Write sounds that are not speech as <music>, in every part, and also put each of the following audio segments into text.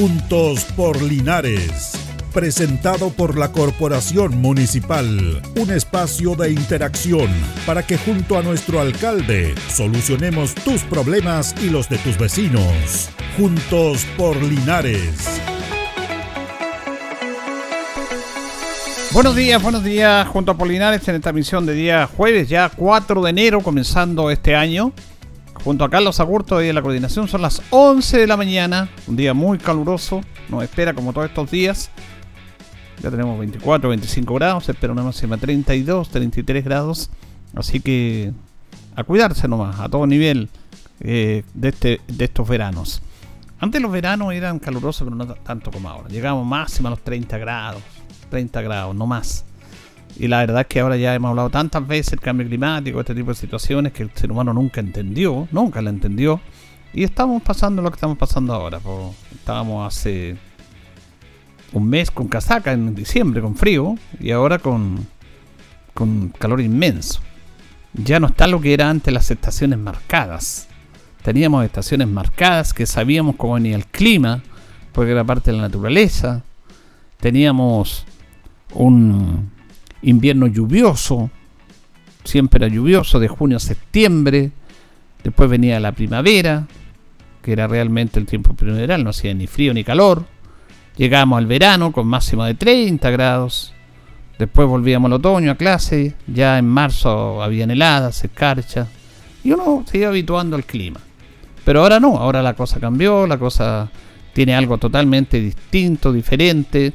Juntos por Linares. Presentado por la Corporación Municipal. Un espacio de interacción para que junto a nuestro alcalde solucionemos tus problemas y los de tus vecinos. Juntos por Linares. Buenos días, buenos días, junto a Polinares en esta misión de día jueves, ya 4 de enero, comenzando este año. Junto a Carlos Agurto y la coordinación son las 11 de la mañana, un día muy caluroso, nos espera como todos estos días. Ya tenemos 24, 25 grados, espera una máxima 32, 33 grados. Así que a cuidarse nomás, a todo nivel eh, de, este, de estos veranos. Antes los veranos eran calurosos, pero no tanto como ahora. Llegamos máxima a los 30 grados, 30 grados, no más. Y la verdad es que ahora ya hemos hablado tantas veces del cambio climático, este tipo de situaciones que el ser humano nunca entendió, nunca la entendió. Y estamos pasando lo que estamos pasando ahora. Estábamos hace un mes con casaca en diciembre, con frío, y ahora con, con calor inmenso. Ya no está lo que era antes las estaciones marcadas. Teníamos estaciones marcadas que sabíamos cómo venía el clima, porque era parte de la naturaleza. Teníamos un invierno lluvioso, siempre era lluvioso, de junio a septiembre. Después venía la primavera, que era realmente el tiempo primaveral, no hacía ni frío ni calor. Llegamos al verano con máximo de 30 grados. Después volvíamos al otoño a clase. Ya en marzo había heladas, escarcha. Y uno se iba habituando al clima. Pero ahora no, ahora la cosa cambió, la cosa tiene algo totalmente distinto, diferente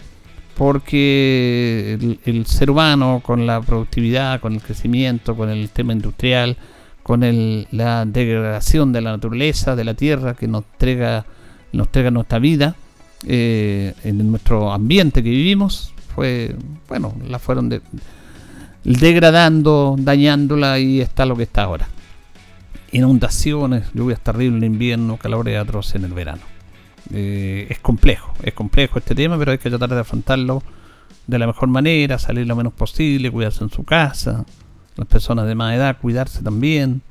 porque el, ser humano con la productividad, con el crecimiento, con el tema industrial, con la degradación de la naturaleza, de la tierra que nos entrega, nos entrega nuestra vida, eh, en nuestro ambiente que vivimos, fue, bueno, la fueron degradando, dañándola y está lo que está ahora. Inundaciones, lluvias terribles en invierno, calores atroces en el verano. Eh, es complejo, es complejo este tema, pero hay que tratar de afrontarlo de la mejor manera, salir lo menos posible, cuidarse en su casa, las personas de más edad, cuidarse también.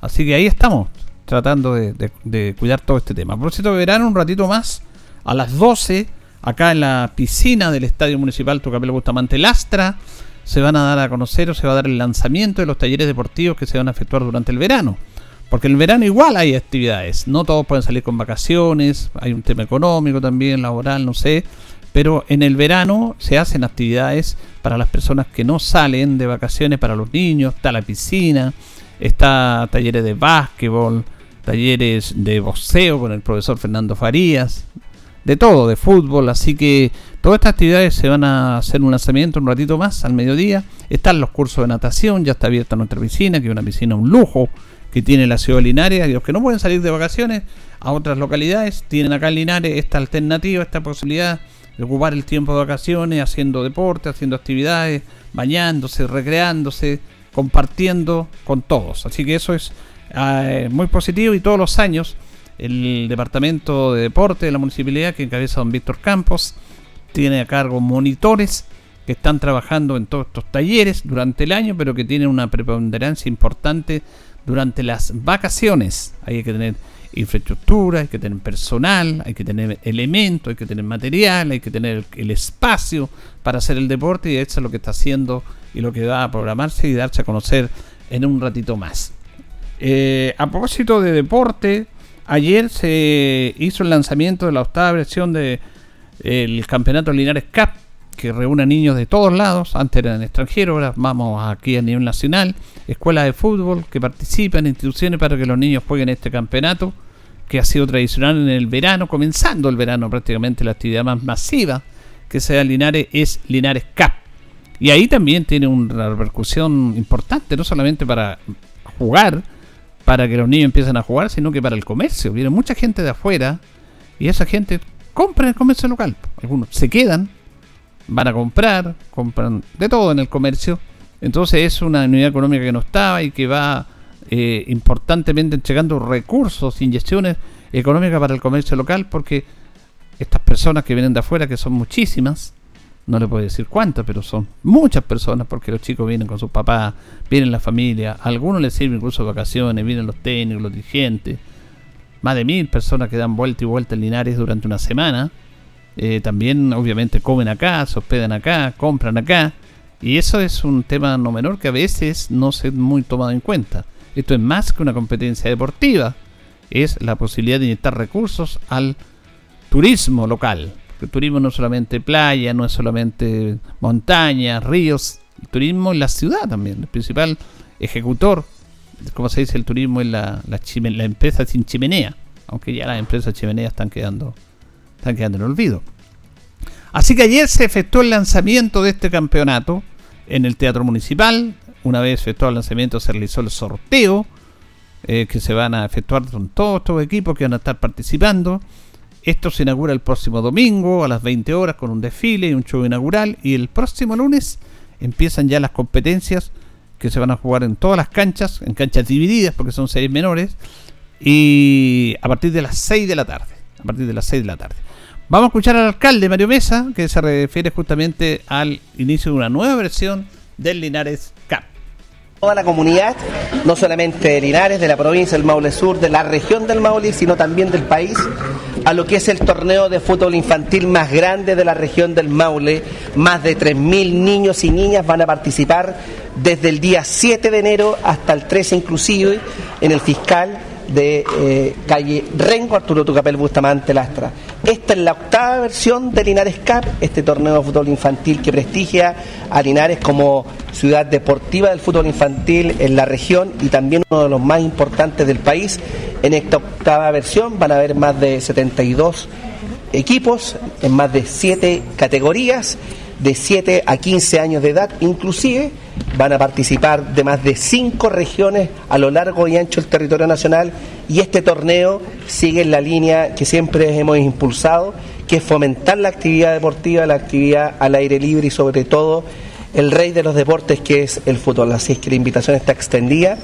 Así que ahí estamos, tratando de, cuidar todo este tema. Propósito de verano, un ratito más, a las 12, acá en la piscina del Estadio Municipal Tucapel Bustamante Lastra, se van a dar a conocer o se va a dar el lanzamiento de los talleres deportivos que se van a efectuar durante el verano. Porque en el verano igual hay actividades, no todos pueden salir con vacaciones, hay un tema económico también, laboral, no sé, pero en el verano se hacen actividades para las personas que no salen de vacaciones, para los niños, está la piscina, está talleres de básquetbol, talleres de boxeo con el profesor Fernando Farías, de todo, de fútbol, así que todas estas actividades se van a hacer un lanzamiento un ratito más al mediodía, están los cursos de natación, ya está abierta nuestra piscina, que es una piscina un lujo, que tiene la ciudad de Linares, y los que no pueden salir de vacaciones a otras localidades, tienen acá en Linares esta alternativa, esta posibilidad de ocupar el tiempo de vacaciones haciendo deporte, haciendo actividades, bañándose, recreándose, compartiendo con todos. Así que eso es eh, muy positivo y todos los años el Departamento de Deporte de la Municipalidad que encabeza don Víctor Campos tiene a cargo monitores que están trabajando en todos estos talleres durante el año, pero que tienen una preponderancia importante durante las vacaciones. Hay que tener infraestructura, hay que tener personal, hay que tener elementos, hay que tener material, hay que tener el espacio para hacer el deporte y eso es lo que está haciendo y lo que va a programarse y darse a conocer en un ratito más. Eh, a propósito de deporte, ayer se hizo el lanzamiento de la octava versión del el Campeonato Linares Cup que reúne niños de todos lados, antes eran extranjeros, ahora vamos aquí a nivel nacional, escuelas de fútbol que participan, instituciones para que los niños jueguen este campeonato, que ha sido tradicional en el verano, comenzando el verano prácticamente la actividad más masiva que se da en Linares es Linares Cup. Y ahí también tiene una repercusión importante, no solamente para jugar, para que los niños empiecen a jugar, sino que para el comercio. Viene mucha gente de afuera y esa gente compra en el comercio local. Algunos se quedan van a comprar, compran de todo en el comercio. Entonces es una unidad económica que no estaba y que va eh, importantemente entregando recursos, inyecciones económicas para el comercio local porque estas personas que vienen de afuera, que son muchísimas, no le puedo decir cuántas, pero son muchas personas porque los chicos vienen con sus papás, vienen la familia, a algunos les sirven incluso vacaciones, vienen los técnicos, los dirigentes, más de mil personas que dan vuelta y vuelta en Linares durante una semana eh, también obviamente comen acá, se hospedan acá, compran acá. Y eso es un tema no menor que a veces no se muy tomado en cuenta. Esto es más que una competencia deportiva, es la posibilidad de inyectar recursos al turismo local. Porque el turismo no es solamente playa, no es solamente montaña, ríos, el turismo es la ciudad también. El principal ejecutor, como se dice, el turismo es la, la, la empresa sin chimenea, aunque ya las empresas chimeneas están quedando están quedando en olvido. Así que ayer se efectuó el lanzamiento de este campeonato en el Teatro Municipal. Una vez efectuado el lanzamiento se realizó el sorteo eh, que se van a efectuar con todos estos equipos que van a estar participando. Esto se inaugura el próximo domingo a las 20 horas con un desfile y un show inaugural. Y el próximo lunes empiezan ya las competencias que se van a jugar en todas las canchas, en canchas divididas porque son series menores. Y a partir de las 6 de la tarde. A partir de las 6 de la tarde. Vamos a escuchar al alcalde Mario Mesa, que se refiere justamente al inicio de una nueva versión del Linares Cup. Toda la comunidad, no solamente de Linares, de la provincia del Maule Sur, de la región del Maule, sino también del país, a lo que es el torneo de fútbol infantil más grande de la región del Maule. Más de 3.000 niños y niñas van a participar desde el día 7 de enero hasta el 13 inclusive en el fiscal de eh, calle Rengo, Arturo Tucapel Bustamante Lastra. Esta es la octava versión de Linares Cup, este torneo de fútbol infantil que prestigia a Linares como ciudad deportiva del fútbol infantil en la región y también uno de los más importantes del país. En esta octava versión van a haber más de 72 equipos en más de 7 categorías de 7 a 15 años de edad inclusive, van a participar de más de 5 regiones a lo largo y ancho del territorio nacional y este torneo sigue en la línea que siempre hemos impulsado, que es fomentar la actividad deportiva, la actividad al aire libre y sobre todo el rey de los deportes que es el fútbol. Así es que la invitación está extendida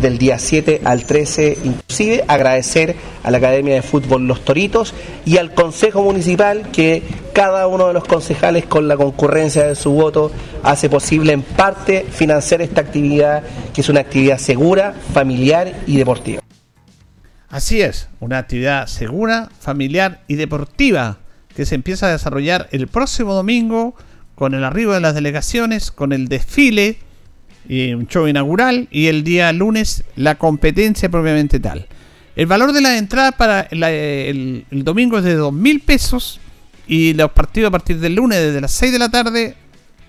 del día 7 al 13 inclusive. Agradecer a la Academia de Fútbol Los Toritos y al Consejo Municipal que cada uno de los concejales con la concurrencia de su voto hace posible en parte financiar esta actividad que es una actividad segura, familiar y deportiva. Así es, una actividad segura, familiar y deportiva que se empieza a desarrollar el próximo domingo con el arribo de las delegaciones, con el desfile, y un show inaugural y el día lunes la competencia propiamente tal. El valor de la entrada para el, domingo es de 2 mil pesos y los partidos a partir del lunes desde las 6 de la tarde,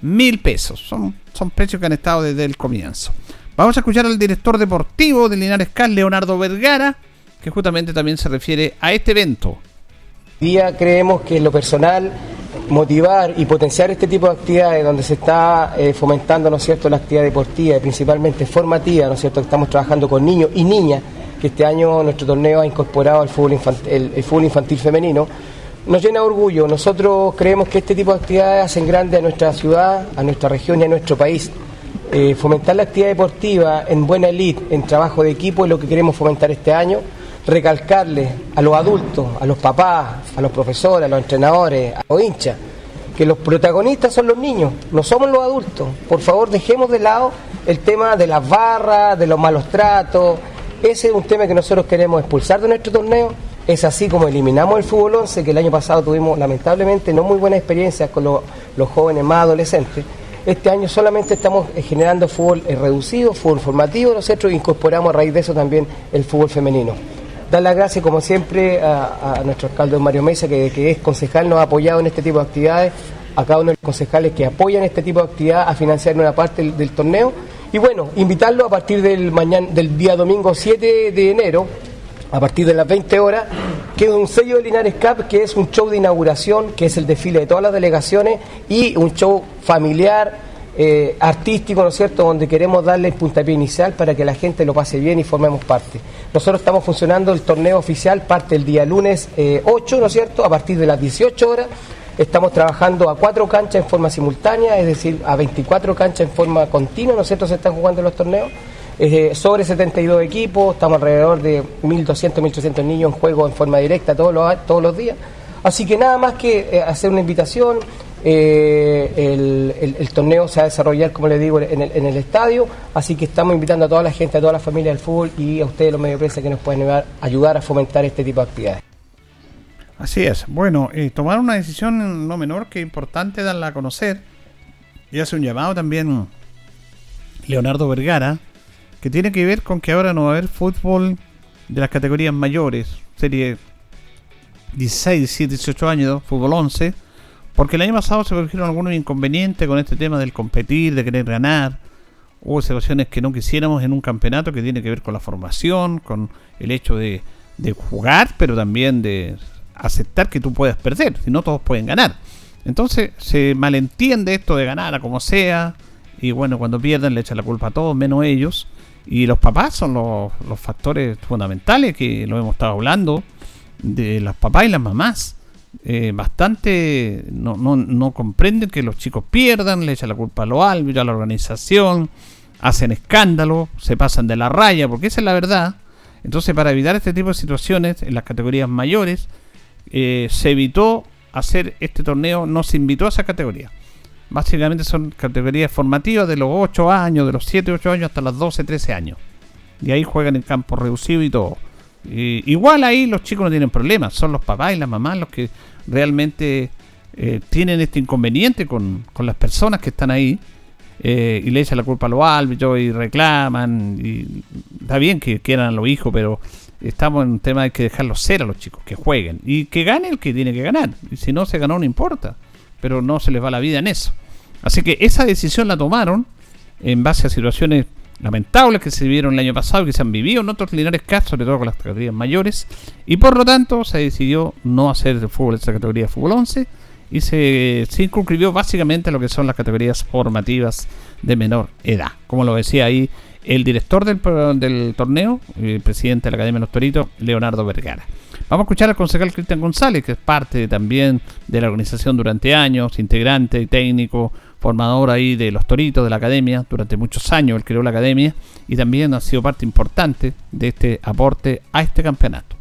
mil pesos. Son, son precios que han estado desde el comienzo. Vamos a escuchar al director deportivo de Linares Cal, Leonardo Vergara, que justamente también se refiere a este evento. Día creemos que en lo personal motivar y potenciar este tipo de actividades donde se está eh, fomentando, ¿no cierto?, la actividad deportiva y principalmente formativa, ¿no es cierto?, estamos trabajando con niños y niñas, que este año nuestro torneo ha incorporado el fútbol infantil, el, fútbol infantil femenino, nos llena de orgullo. Nosotros creemos que este tipo de actividades hacen grande a nuestra ciudad, a nuestra región y a nuestro país. Eh, fomentar la actividad deportiva en buena elite, en trabajo de equipo es lo que queremos fomentar este año recalcarle a los adultos, a los papás, a los profesores, a los entrenadores, a los hinchas, que los protagonistas son los niños, no somos los adultos. Por favor, dejemos de lado el tema de las barras, de los malos tratos. Ese es un tema que nosotros queremos expulsar de nuestro torneo. Es así como eliminamos el fútbol 11, que el año pasado tuvimos lamentablemente no muy buenas experiencias con los jóvenes más adolescentes. Este año solamente estamos eh, generando fútbol eh, reducido, fútbol formativo, nosotros incorporamos a raíz de eso también el fútbol femenino dar las gracias, como siempre, a, nuestro alcalde Mario Mesa, que, es concejal, nos ha apoyado en este tipo de actividades, a cada uno de los concejales que apoyan este tipo de actividad a financiar una parte del, torneo. Y bueno, invitarlo a partir del, mañana, del día domingo 7 de enero, a partir de las 20 horas, que es un sello de Linares Cup, que es un show de inauguración, que es el desfile de todas las delegaciones, y un show familiar, eh, artístico, ¿no es cierto?, donde queremos darle el puntapié inicial para que la gente lo pase bien y formemos parte. Nosotros estamos funcionando, el torneo oficial parte el día lunes 8, eh, ¿no es cierto?, a partir de las 18 horas. Estamos trabajando a cuatro canchas en forma simultánea, es decir, a 24 canchas en forma continua, ¿no es cierto?, se están jugando los torneos. Eh, sobre 72 equipos, estamos alrededor de 1.200, 1.300 niños en juego en forma directa todos los, todos los días. Así que nada más que hacer una invitación, eh, el, torneo se va a desarrollar, como les digo, en el, estadio, así que estamos invitando a toda la gente, a toda la familia del fútbol y a ustedes los medios de prensa que nos pueden ayudar, a fomentar este tipo de actividades. Así es. Bueno, eh, tomar una decisión no menor que importante darla a conocer. Y hace un llamado también Leonardo Vergara, que tiene que ver con que ahora no va a haber fútbol de las categorías mayores, serie 16, 17, 18 años, fútbol 11, porque el año pasado se produjeron algunos inconvenientes con este tema del competir, de querer ganar. Hubo situaciones que no quisiéramos en un campeonato que tiene que ver con la formación, con el hecho de, jugar, pero también de aceptar que tú puedes perder, si no todos pueden ganar. Entonces se malentiende esto de ganar a como sea, y bueno, cuando pierden le echan la culpa a todos, menos ellos. Y los papás son los, los factores fundamentales que lo hemos estado hablando, de los papás y las mamás. Eh, bastante no, no, no, comprenden que los chicos pierdan, le echan la culpa a los árbitros, a la organización, hacen escándalo, se pasan de la raya, porque esa es la verdad. Entonces, para evitar este tipo de situaciones en las categorías mayores, eh, se evitó hacer este torneo, no se invitó a esa categoría. Básicamente son categorías formativas de los 8 años, de los 7, 8 años hasta los 12, 13 años. Y ahí juegan en campo reducido y todo. Igual ahí los chicos no tienen problemas, son los papás y las mamás los que realmente eh, tienen este inconveniente con, las personas que están ahí eh, y le echan la culpa a los árbitros y reclaman. Y está bien que quieran a los hijos, pero estamos en un tema de que dejarlos ser a los chicos, que jueguen y que gane el que tiene que ganar. Y si no se ganó, no importa pero no se les va la vida en eso. Así que esa decisión la tomaron en base a situaciones lamentables que se vivieron el año pasado y que se han vivido en otros Linares casos, sobre todo con las categorías mayores, y por lo tanto se decidió no hacer de fútbol esa categoría de fútbol 11 y se circunscribió básicamente a lo que son las categorías formativas de menor edad. Como lo decía ahí el director del, del torneo, el presidente de la Academia de los Toritos, Leonardo Vergara. Vamos a escuchar al concejal Cristian González, que es parte también de la organización durante años, integrante y técnico, formador ahí de los Toritos de la Academia, durante muchos años él creó la Academia y también ha sido parte importante de este aporte a este campeonato.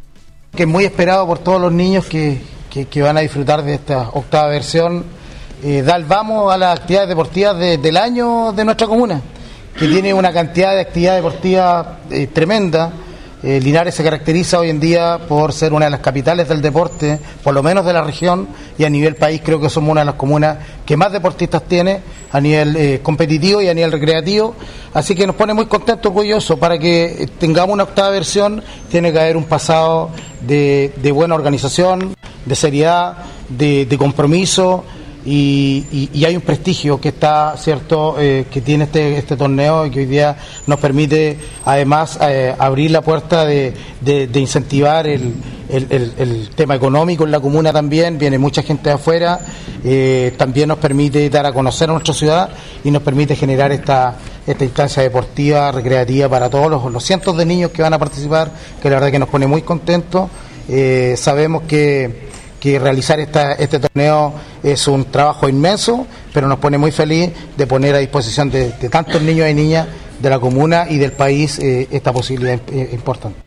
Que es muy esperado por todos los niños que, van a disfrutar de esta octava versión. Eh, dar vamos a las actividades deportivas del año de nuestra comuna, que tiene una cantidad de actividades deportivas eh, tremenda eh, Linares se caracteriza hoy en día por ser una de las capitales del deporte, por lo menos de la región, y a nivel país creo que somos una de las comunas que más deportistas tiene a nivel eh, competitivo y a nivel recreativo. Así que nos pone muy contentos, orgullosos. Para que tengamos una octava versión, tiene que haber un pasado de, buena organización, de seriedad, de compromiso y, hay un prestigio que está cierto eh, que tiene este, este torneo y que hoy día nos permite además eh, abrir la puerta de, incentivar el, tema económico en la comuna también. Viene mucha gente de afuera. Eh, también nos permite dar a conocer a nuestra ciudad y nos permite generar esta esta instancia deportiva recreativa para todos los, los cientos de niños que van a participar que la verdad que nos pone muy contentos. Sabemos que que realizar esta, este torneo es un trabajo inmenso, pero nos pone muy feliz de poner a disposición de, tantos niños y niñas de la comuna y del país eh, esta posibilidad eh, importante.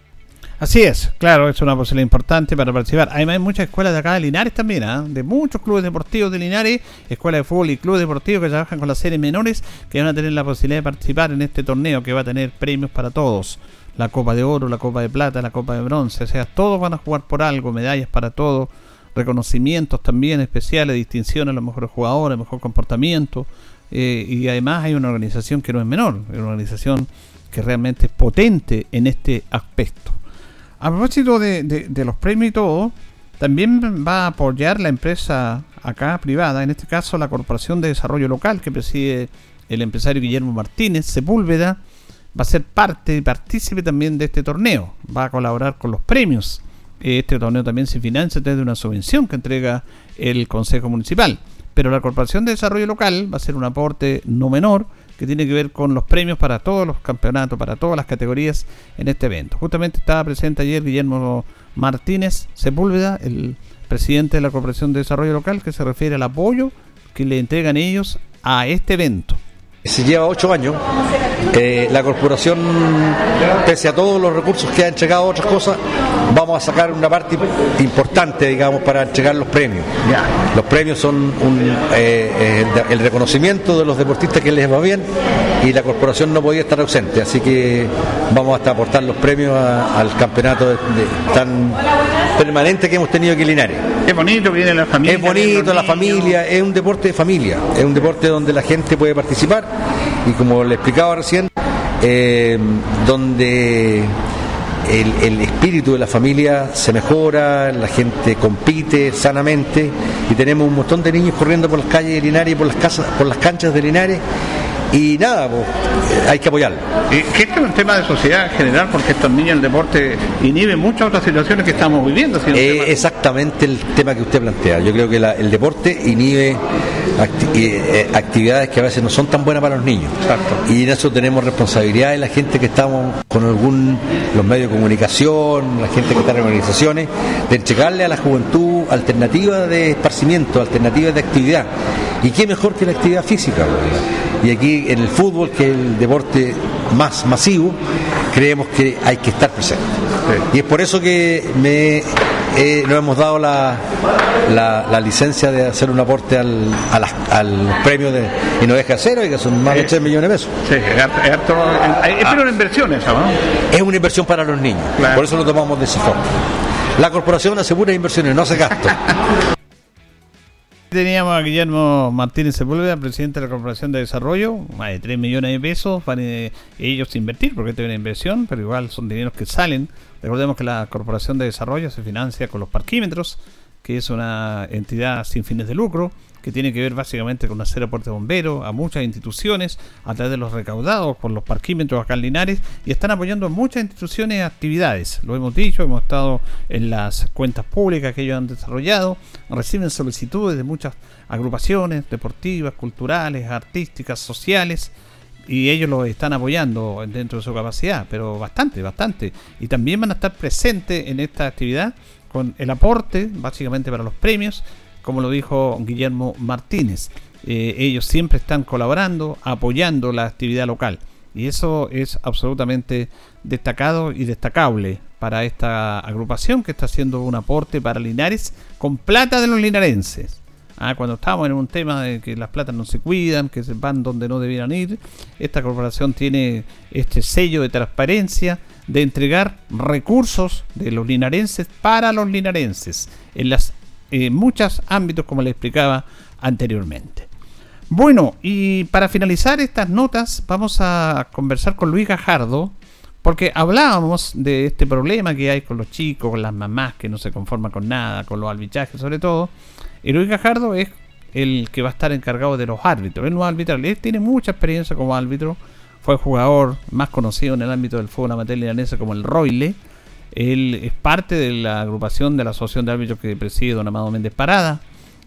Así es, claro, es una posibilidad importante para participar. Además hay muchas escuelas de acá de Linares también, ¿ah? de muchos clubes deportivos de Linares, escuelas de fútbol y clubes deportivos que trabajan con las series menores, que van a tener la posibilidad de participar en este torneo que va a tener premios para todos. La Copa de Oro, la Copa de Plata, la Copa de Bronce, o sea, todos van a jugar por algo, medallas para todos reconocimientos también especiales, distinciones a los mejores jugadores, mejor comportamiento. Eh, y además hay una organización que no es menor, una organización que realmente es potente en este aspecto. A propósito de, los premios y todo, también va a apoyar la empresa acá privada, en este caso la Corporación de Desarrollo Local que preside el empresario Guillermo Martínez Sepúlveda, va a ser parte y partícipe también de este torneo, va a colaborar con los premios este torneo también se financia desde una subvención que entrega el Consejo Municipal. Pero la Corporación de Desarrollo Local va a ser un aporte no menor que tiene que ver con los premios para todos los campeonatos, para todas las categorías en este evento. Justamente estaba presente ayer Guillermo Martínez Sepúlveda, el presidente de la Corporación de Desarrollo Local, que se refiere al apoyo que le entregan ellos a este evento. Se lleva ocho años. Eh, la corporación, pese a todos los recursos que ha entregado otras cosas, vamos a sacar una parte importante, digamos, para entregar los premios. Los premios son eh, eh, el reconocimiento de los deportistas que les va bien y la corporación no podía estar ausente, así que vamos hasta aportar los premios al campeonato tan permanente que hemos tenido aquí en Linares. Es bonito, viene la familia. Es bonito, la familia, es un deporte de familia, es un deporte donde la gente puede participar y como le explicaba recién, eh, donde el, el, espíritu de la familia se mejora, la gente compite sanamente y tenemos un montón de niños corriendo por las calles de Linares y por las casas, por las canchas de Linares y nada, pues, hay que apoyarlo. Eh, que esto es un tema de sociedad en general, porque estos niños el deporte inhibe muchas otras situaciones que estamos viviendo. Eh, exactamente el tema que usted plantea. Yo creo que la, el deporte inhibe acti eh, actividades que a veces no son tan buenas para los niños. Exacto. Y en eso tenemos responsabilidad de la gente que estamos con algún, los medios de comunicación, la gente que está en organizaciones, de entregarle a la juventud alternativas de esparcimiento, alternativas de actividad. Y qué mejor que la actividad física. Y aquí en el fútbol, que es el deporte más masivo, creemos que hay que estar presente. Sí. Y es por eso que me, eh, nos hemos dado la, la, la, licencia de hacer un aporte al, al premio de y no deja cero, y que son más de 3 millones de pesos. Sí, es, harto, es, es una inversión esa, ¿no? Es una inversión para los niños, claro. por eso lo tomamos de esa forma. La corporación asegura inversiones, no hace gasto. <laughs> Teníamos a Guillermo Martínez Sepúlveda, presidente de la Corporación de Desarrollo, más de 3 millones de pesos van eh, ellos invertir, porque es una inversión, pero igual son dineros que salen. Recordemos que la Corporación de Desarrollo se financia con los parquímetros, que es una entidad sin fines de lucro, que tiene que ver básicamente con hacer aporte de bomberos a muchas instituciones a través de los recaudados por los parquímetros acá en Linares y están apoyando a muchas instituciones actividades. Lo hemos dicho, hemos estado en las cuentas públicas que ellos han desarrollado, reciben solicitudes de muchas agrupaciones deportivas, culturales, artísticas, sociales y ellos lo están apoyando dentro de su capacidad, pero bastante, bastante. Y también van a estar presentes en esta actividad con el aporte, básicamente para los premios, como lo dijo Guillermo Martínez. Eh, ellos siempre están colaborando, apoyando la actividad local. Y eso es absolutamente destacado y destacable para esta agrupación que está haciendo un aporte para Linares con plata de los linarenses. Ah, cuando estamos en un tema de que las platas no se cuidan, que se van donde no debieran ir, esta corporación tiene este sello de transparencia de entregar recursos de los linarenses para los linarenses en las en muchos ámbitos, como le explicaba anteriormente. Bueno, y para finalizar estas notas, vamos a conversar con Luis Gajardo, porque hablábamos de este problema que hay con los chicos, con las mamás que no se conforman con nada, con los arbitrajes sobre todo. Y Luis Gajardo es el que va a estar encargado de los árbitros. Él no arbitral, él tiene mucha experiencia como árbitro. Fue jugador más conocido en el ámbito del fútbol amateur libanesa como el Royle él es parte de la agrupación de la Asociación de Árbitros que preside don Amado Méndez Parada.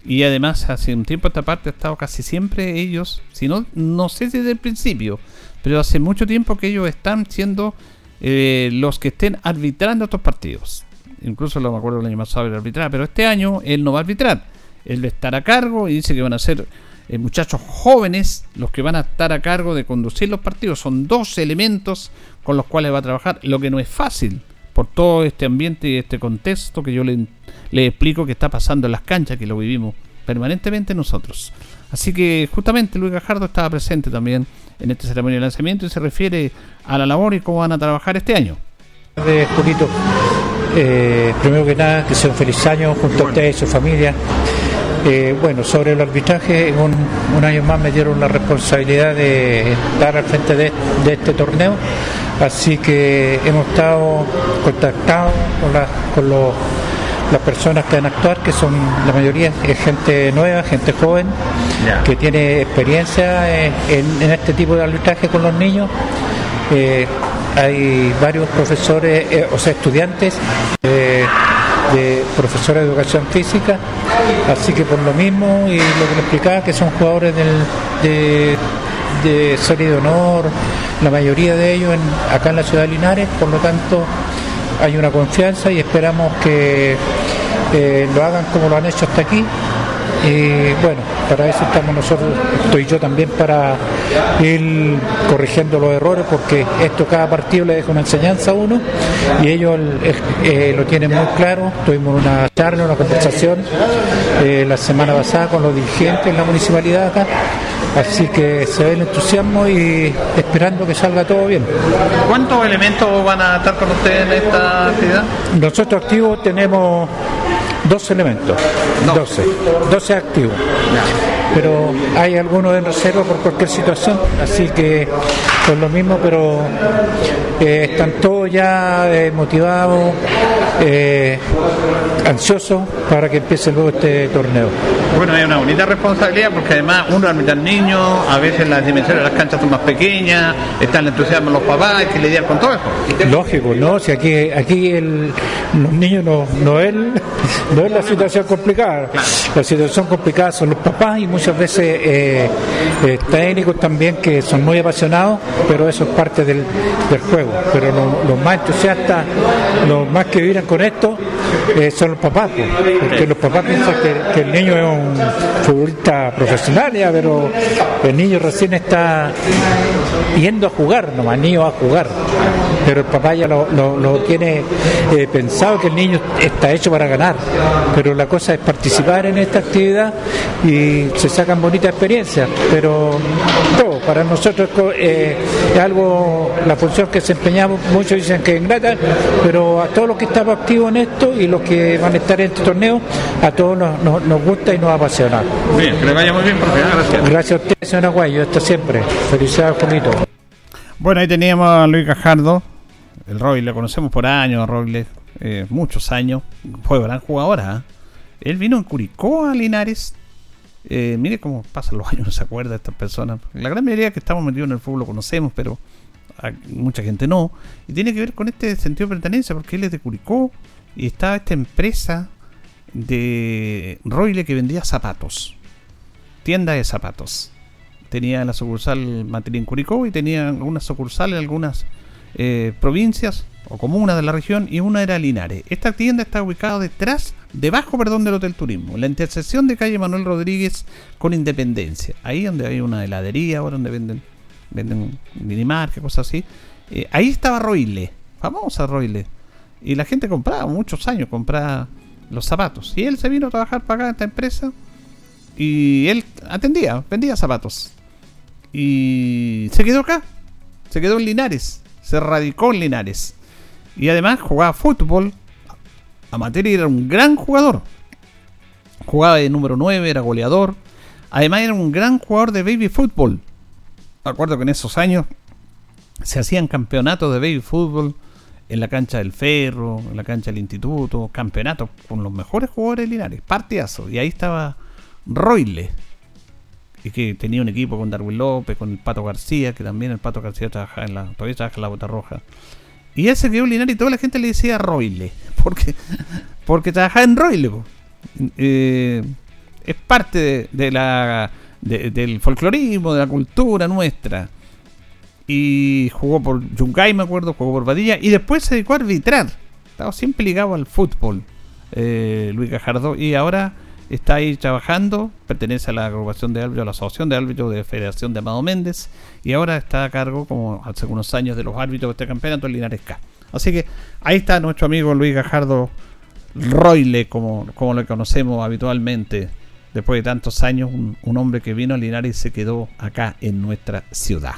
Y además, hace un tiempo esta parte ha estado casi siempre ellos, si no, no sé si desde el principio, pero hace mucho tiempo que ellos están siendo eh, los que estén arbitrando estos partidos. Incluso lo me acuerdo el año pasado de arbitrar, pero este año él no va a arbitrar. Él va a estar a cargo y dice que van a ser eh, muchachos jóvenes los que van a estar a cargo de conducir los partidos. Son dos elementos con los cuales va a trabajar, lo que no es fácil por todo este ambiente y este contexto que yo le, le explico que está pasando en las canchas, que lo vivimos permanentemente nosotros. Así que justamente Luis Gajardo estaba presente también en esta ceremonia de lanzamiento y se refiere a la labor y cómo van a trabajar este año. De poquito, eh, primero que nada, que sea un feliz año junto a usted y su familia. Eh, bueno, sobre el arbitraje, un, un, año más me dieron la responsabilidad de estar al frente de, de este torneo, así que hemos estado contactados con, la, con los, las personas que van a actuar, que son la mayoría es gente nueva, gente joven, yeah. que tiene experiencia en, en, este tipo de arbitraje con los niños. Eh, hay varios profesores, eh, o sea, estudiantes. Eh, de profesores de educación física, así que por lo mismo y lo que le explicaba que son jugadores del, de, de serie de honor, la mayoría de ellos en, acá en la ciudad de Linares, por lo tanto hay una confianza y esperamos que eh, lo hagan como lo han hecho hasta aquí y bueno, para eso estamos nosotros, estoy yo también para ir corrigiendo los errores, porque esto cada partido le deja una enseñanza a uno y ellos eh, lo tienen muy claro. Tuvimos una charla, una conversación eh, la semana pasada con los dirigentes en la municipalidad acá. Así que se ve el entusiasmo y esperando que salga todo bien. ¿Cuántos elementos van a estar con ustedes en esta actividad? nosotros activos tenemos dos elementos, 12, 12 activos. Pero hay algunos en reserva por cualquier situación, así que es lo mismo, pero eh, están todos ya eh, motivados, eh, ansiosos para que empiece luego este torneo. Bueno, hay una bonita responsabilidad porque además uno arbitra al niño, a veces las dimensiones de las canchas son más pequeñas, están de los papás, hay que lidiar con todo eso. Lógico, ¿no? Si aquí, aquí el, los niños no, no, es, no es la situación complicada. La situación complicada son los papás y muchas veces eh, eh, técnicos también que son muy apasionados, pero eso es parte del, del juego. Pero lo- los más entusiastas, los más que vibran con esto, eh, son los papás, porque los papás piensan que, que el niño es un futbolista profesional, ya, pero el niño recién está yendo a jugar, nomás, niño a jugar. Pero el papá ya lo, lo- lo tiene eh, pensado que el niño está hecho para ganar. Pero la cosa es participar en esta actividad y se sacan bonitas experiencias. Pero todo, para nosotros eh, es algo, la función que desempeñamos, muchos dicen que es ingrata, pero a todos los que estamos activos en esto y los que van a estar en este torneo, a todos nos, nos- nos gusta y nos apasiona. Bien, que le vaya muy bien, profe. Ah, Gracias. Gracias a usted, señor Aguayo, hasta siempre. Felicidades, Juanito. Bueno, ahí teníamos a Luis Gajardo, el Roy, lo conocemos por años, Royle, eh, muchos años, fue gran jugador. ¿ah? Él vino en Curicó a Linares. Eh, mire cómo pasan los <laughs> años, se acuerda estas personas. La gran mayoría que estamos metidos en el fútbol lo conocemos, pero mucha gente no. Y tiene que ver con este sentido de pertenencia, porque él es de Curicó y estaba esta empresa de Royle que vendía zapatos, tienda de zapatos tenía la sucursal materia en Curicó y tenía algunas sucursales algunas eh, provincias o comunas de la región y una era Linares. Esta tienda está ubicada detrás, debajo, perdón, del Hotel Turismo, la intersección de calle Manuel Rodríguez con Independencia. Ahí donde hay una heladería, ahora donde venden venden minimarket, cosas así. Eh, ahí estaba Roile, famosa Roile. Y la gente compraba, muchos años compraba los zapatos. Y él se vino a trabajar para acá en esta empresa y él atendía, vendía zapatos. Y se quedó acá. Se quedó en Linares. Se radicó en Linares. Y además jugaba fútbol. Amateur era un gran jugador. Jugaba de número 9, era goleador. Además era un gran jugador de baby fútbol. Me acuerdo que en esos años se hacían campeonatos de baby fútbol en la cancha del Ferro, en la cancha del Instituto, campeonatos con los mejores jugadores de Linares, partidazo. Y ahí estaba Royle, y que tenía un equipo con Darwin López, con el Pato García, que también el Pato García trabajaba en la, todavía trabaja en la Bota Roja. Y él se quedó Linares y toda la gente le decía Royle, <laughs> porque, porque trabajaba en Royle. po. Eh, es parte de, de la de- del folclorismo, de la cultura nuestra. Y jugó por Yungay, me acuerdo, jugó por Badilla, y después se dedicó a arbitrar. Estaba siempre ligado al fútbol, eh, Luis Gajardo, y ahora está ahí trabajando, pertenece a la agrupación de árbitros, a la asociación de árbitros de Federación de Amado Méndez, y ahora está a cargo, como hace unos años, de los árbitros de este campeonato en Linares K. Así que ahí está nuestro amigo Luis Gajardo Royle, como, como lo conocemos habitualmente, después de tantos años, un, hombre que vino a Linares y se quedó acá en nuestra ciudad.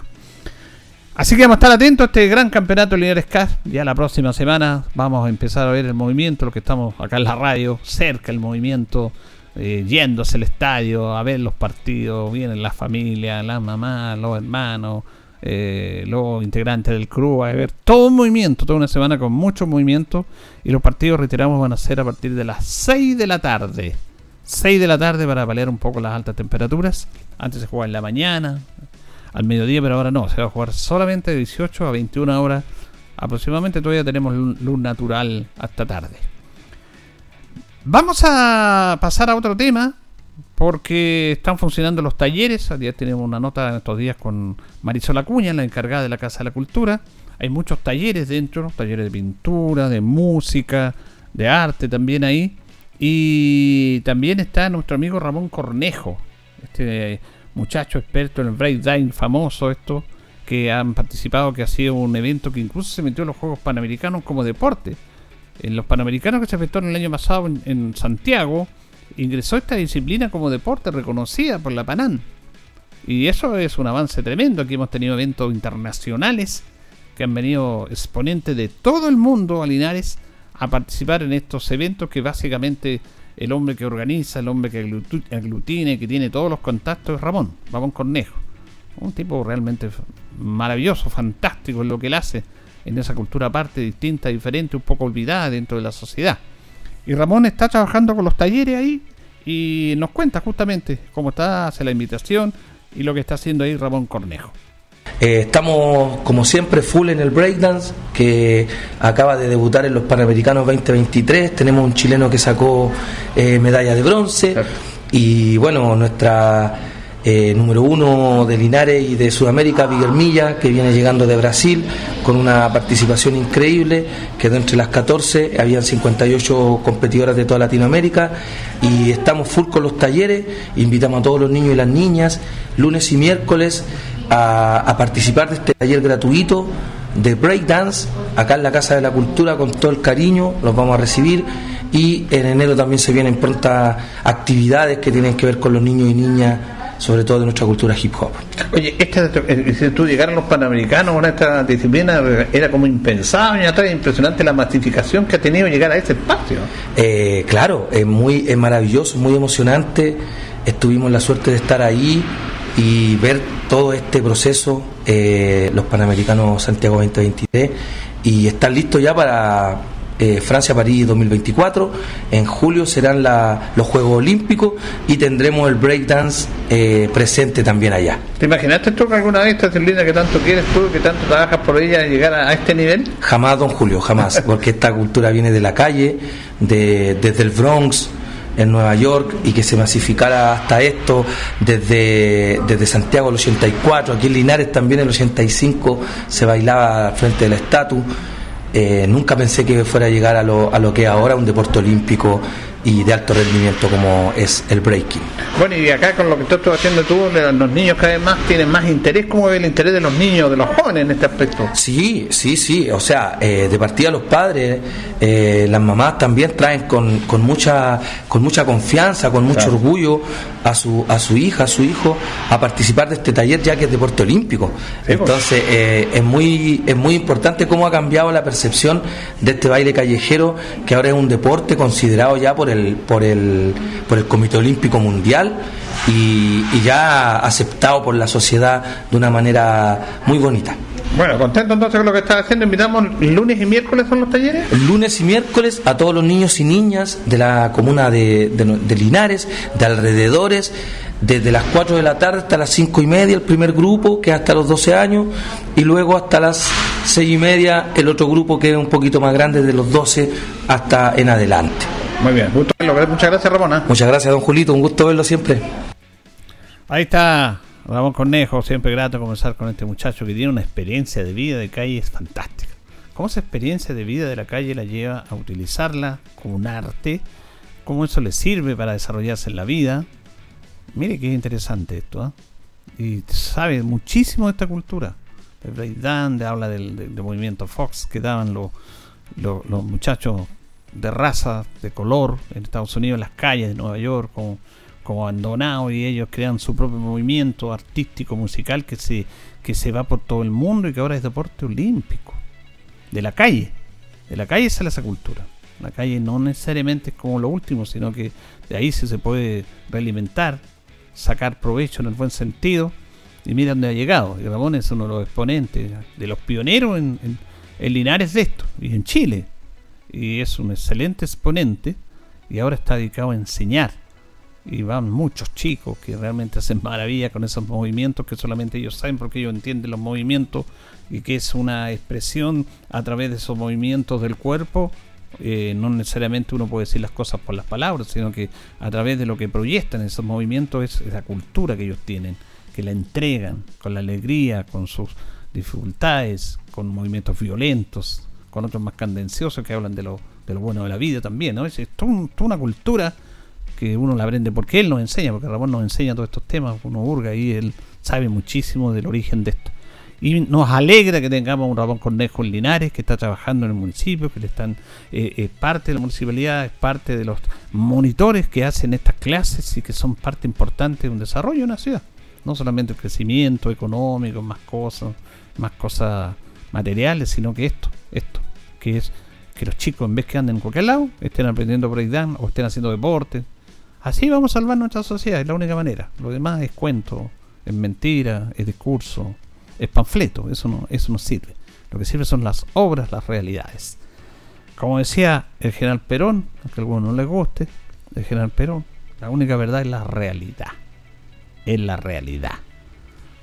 Así que vamos a estar atentos a este gran campeonato Linares Cup. Ya la próxima semana vamos a empezar a ver el movimiento, lo que estamos acá en la radio, cerca el movimiento, eh, yéndose al estadio, a ver los partidos, vienen las familias, las mamás, los hermanos, eh, los integrantes del crew, a ver todo un movimiento, toda una semana con mucho movimiento. Y los partidos, reiteramos, van a ser a partir de las 6 de la tarde. 6 de la tarde para paliar un poco las altas temperaturas. Antes se jugaba en la mañana, al mediodía, pero ahora no, se va a jugar solamente de 18 a 21 horas aproximadamente. Todavía tenemos lu- luz natural hasta tarde. Vamos a pasar a otro tema porque están funcionando los talleres. Ayer tenemos una nota en estos días con Marisol Acuña, la encargada de la Casa de la Cultura. Hay muchos talleres dentro, talleres de pintura, de música, de arte también ahí. Y también está nuestro amigo Ramón Cornejo, este muchacho experto en el breakdance famoso esto, que han participado, que ha sido un evento que incluso se metió en los Juegos Panamericanos como deporte. En los Panamericanos que se efectuaron el año pasado en, Santiago, ingresó esta disciplina como deporte reconocida por la Panam. Y eso es un avance tremendo. Aquí hemos tenido eventos internacionales que han venido exponentes de todo el mundo a Linares a participar en estos eventos que básicamente el hombre que organiza, el hombre que aglutine, que tiene todos los contactos es Ramón, Ramón Cornejo. Un tipo realmente maravilloso, fantástico en lo que él hace en esa cultura aparte, distinta, diferente, un poco olvidada dentro de la sociedad. Y Ramón está trabajando con los talleres ahí y nos cuenta justamente cómo está, hace la invitación y lo que está haciendo ahí Ramón Cornejo. Eh, estamos, como siempre, full en el breakdance, que acaba de debutar en los Panamericanos 2023. Tenemos un chileno que sacó eh, medalla de bronce. Y bueno, nuestra eh, número uno de Linares y de Sudamérica, Milla, que viene llegando de Brasil con una participación increíble, que de entre las 14 habían 58 competidoras de toda Latinoamérica y estamos full con los talleres, invitamos a todos los niños y las niñas, lunes y miércoles a, participar de este taller gratuito de breakdance acá en la Casa de la Cultura con todo el cariño, los vamos a recibir y en enero también se vienen prontas actividades que tienen que ver con los niños y niñas sobre todo de nuestra cultura hip hop. Oye, este, si tú llegaron los panamericanos con esta disciplina, era como impensable, y impresionante la masificación que ha tenido llegar a este espacio. Eh, claro, es muy es maravilloso, muy emocionante. Estuvimos la suerte de estar ahí y ver todo este proceso, eh, los Panamericanos Santiago 2023, y estar listos ya para eh, Francia-París 2024. En julio serán los Juegos Olímpicos y tendremos el breakdance eh, presente también allá. ¿Te imaginaste tú que alguna vez esta disciplina que tanto quieres tú, que tanto trabajas por ella, llegar a, este nivel? Jamás, don Julio, jamás, <laughs> porque esta cultura viene de la calle, de, desde el Bronx en Nueva York y que se masificara hasta esto desde, desde Santiago el 84, aquí en Linares también el 85 se bailaba frente de la estatua. Eh, nunca pensé que fuera a llegar a lo, a lo que es ahora un deporte olímpico y de alto rendimiento como es el breaking. Bueno, y acá con lo que tú estás haciendo tú, los niños cada vez más tienen más interés. ¿Cómo ve el interés de los niños, de los jóvenes en este aspecto? Sí, sí, sí. O sea, eh, de partida los padres, eh, las mamás también traen con, con, mucha, con mucha confianza, con mucho orgullo a su, a su hija, a su hijo, a participar de este taller ya que es deporte olímpico. Pues. Entonces, eh, es, muy, es muy importante cómo ha cambiado la percepción de este baile callejero, que ahora es un deporte considerado ya por el, por el, por el Comité Olímpico Mundial y, ya aceptado por la sociedad de una manera muy bonita. Bueno, contento entonces con lo que está haciendo. Invitamos lunes y miércoles son los talleres. Lunes y miércoles a todos los niños y niñas de la comuna de, de, Linares, de alrededores, desde las 4 de la tarde hasta las 5 y media el primer grupo, que es hasta los 12 años, y luego hasta las 6 y media el otro grupo que es un poquito más grande, de los 12 hasta en adelante. Muy bien, gusto verlo. Muchas gracias, Ramón. Muchas gracias, don Julito. Un gusto verlo siempre. Ahí está Ramón Cornejo. Siempre grato conversar con este muchacho que tiene una experiencia de vida de calle fantástica. ¿Cómo esa experiencia de vida de la calle la lleva a utilizarla como un arte? ¿Cómo eso le sirve para desarrollarse en la vida? Mire qué interesante esto. ¿eh? Y sabe muchísimo de esta cultura. El breakdance, habla del, movimiento Fox que daban los, los muchachos de raza, de color, en Estados Unidos, en las calles de Nueva York, como, como abandonados, y ellos crean su propio movimiento artístico, musical, que se, que se va por todo el mundo y que ahora es deporte olímpico. De la calle. De la calle sale esa cultura. La calle no necesariamente es como lo último, sino que de ahí se puede realimentar, sacar provecho en el buen sentido. Y mira dónde ha llegado. Y Ramón es uno de los exponentes, de los pioneros en, en, en Linares de esto, y en Chile y es un excelente exponente y ahora está dedicado a enseñar. Y van muchos chicos que realmente hacen maravilla con esos movimientos que solamente ellos saben porque ellos entienden los movimientos y que es una expresión a través de esos movimientos del cuerpo. Eh, no necesariamente uno puede decir las cosas por las palabras, sino que a través de lo que proyectan esos movimientos es la cultura que ellos tienen, que la entregan con la alegría, con sus dificultades, con movimientos violentos, con otros más candenciosos que hablan de lo, de lo bueno de la vida también, ¿no? Es, toda, una cultura que uno la aprende porque él nos enseña, porque Ramón nos enseña todos estos temas, uno burga y él sabe muchísimo del origen de esto. Y nos alegra que tengamos un Ramón Cornejo Linares que está trabajando en el municipio, que le están eh, es parte de la municipalidad, es parte de los monitores que hacen estas clases y que son parte importante de un desarrollo de una ciudad. No solamente el crecimiento económico, más cosas, más cosas materiales, sino que esto, esto, que es que los chicos en vez que anden en cualquier lado, estén aprendiendo breakdance o estén haciendo deporte. Así vamos a salvar nuestra sociedad, es la única manera. Lo demás es cuento, es mentira, es discurso, es panfleto, eso no, eso no sirve. Lo que sirve son las obras, las realidades. Como decía el general Perón, aunque a algunos no les guste, el general Perón, la única verdad es la realidad. Es la realidad.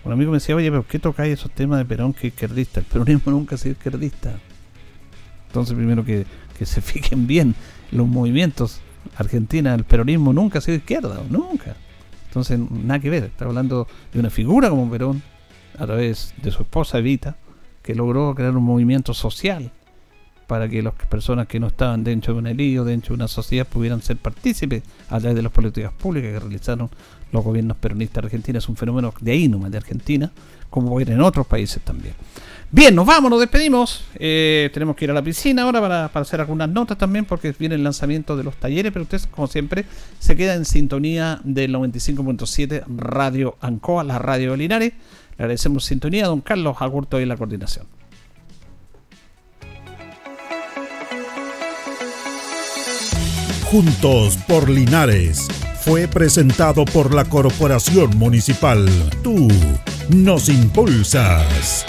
Un amigo me decía, oye, pero ¿qué tocáis esos temas de Perón que izquierdista? El peronismo <laughs> nunca ha sido izquierdista. Entonces, primero que, que se <laughs> fijen bien los movimientos. Argentina, el peronismo nunca ha sido izquierda, nunca. Entonces, nada que ver. Está hablando de una figura como Perón, a través de su esposa Evita, que logró crear un movimiento social para que las personas que no estaban dentro de un elío, dentro de una sociedad, pudieran ser partícipes a través de las políticas públicas que realizaron los gobiernos peronistas argentinos. Es un fenómeno de ahí nomás, de Argentina, como ver en otros países también. Bien, nos vamos, nos despedimos. Eh, tenemos que ir a la piscina ahora para, hacer algunas notas también, porque viene el lanzamiento de los talleres, pero ustedes, como siempre, se queda en sintonía del 95.7 Radio Ancoa, la radio Linares. Le agradecemos sintonía a don Carlos Agurto y la coordinación. Juntos por Linares fue presentado por la Corporación Municipal. Tú nos impulsas.